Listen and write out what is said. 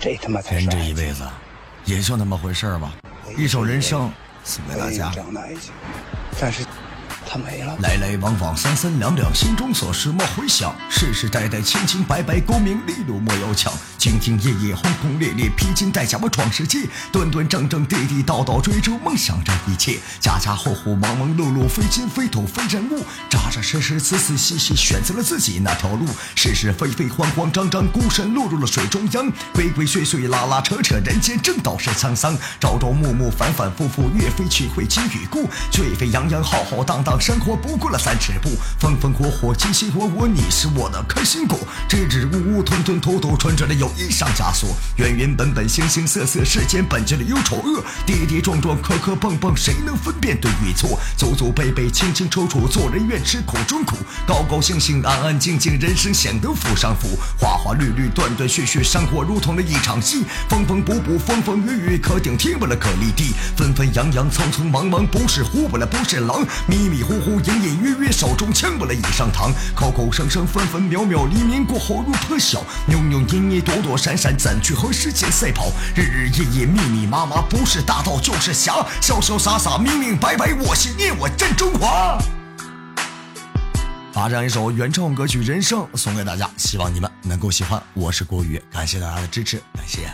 这他妈才人。这一辈子，也就那么回事儿吧。一首人生送给大家但是他没了。来来往往，三三两两，心中所事莫回想。世世代代，清清白白，功名利禄莫要抢。兢兢业业，轰轰烈烈，披荆戴甲我闯世界。端端正正，地地道道，追逐梦想这一切。家家户户，忙忙碌碌，非金非土非人物。扎扎实实，仔仔细细，选择了自己那条路。是是非非，慌慌张张，孤身落入了水中央。鬼鬼祟祟，拉拉扯扯，人间正道是沧桑。朝朝暮暮，反反复复，岳飞去会今与故。沸沸扬扬，浩浩荡荡，生活不过了三尺步。风风火火，卿卿我我，你是我的开心果。支支吾吾，吞吞吐吐，穿着的友谊上枷锁。原原本本，形形色色，世间本就的忧愁恶。跌跌撞撞，磕磕碰碰，谁能分辨对与错？祖祖辈辈，清清楚楚，做人愿吃苦中苦。高高兴兴，安安静静，人生显得福上福。花花绿绿，断断续续，生活如同了一场戏。风风补补，风风雨雨，可顶天不了可立地。纷纷扬扬，匆匆忙忙，不是虎不了不是狼。迷迷糊糊，隐隐约约，手中枪不了已上膛。口口声声，分分秒秒，黎明过后如破晓。扭扭捏捏，躲躲躲闪闪，怎去和时间赛跑？日日夜夜，密密麻麻，不是大盗就是侠。潇潇洒洒，明明白白，我心念，我真中华。把这样一首原创歌曲《人生》送给大家，希望你们能够喜欢。我是郭宇，感谢大家的支持，感谢。